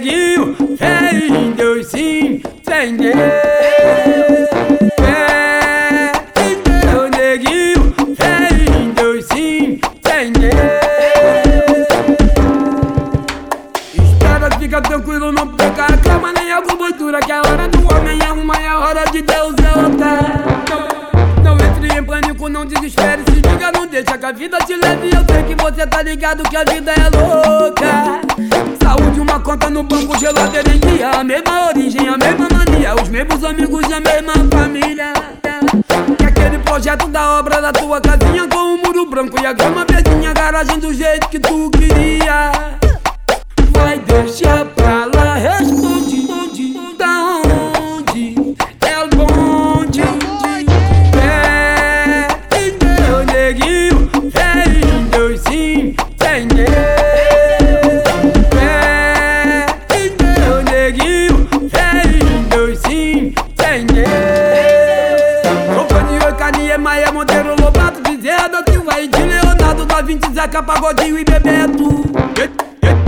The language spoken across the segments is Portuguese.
neguinho, em Deus sim, sem Deus. Fé em Deus, neguinho, fé em Deus sim, sem Deus. Espera, fica tranquilo, não peca a cama nem a cobertura. Que a hora do homem é uma e a hora de Deus é outra. Não, não entre em pânico, não desespere, se liga, não deixa que a vida te leve. Eu sei que você tá ligado que a vida é louca. Geladeira em dia. A mesma origem, a mesma mania. Os mesmos amigos e a mesma família. Que aquele projeto da obra da tua casinha com o um muro branco e a grama verdinha. Garagem do jeito que tu queria. Vai deixar pra lá, responde. Leonardo, da Vinci, Zeca, Pagodinho e Bebeto.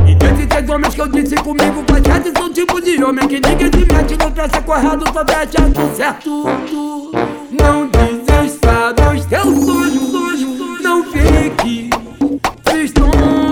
E três homens que eu disse comigo, sete são tipo de homem que ninguém se mete, não peça corrado, só fecha tudo certo. Não desista dos teus sonhos, não fique tristonho.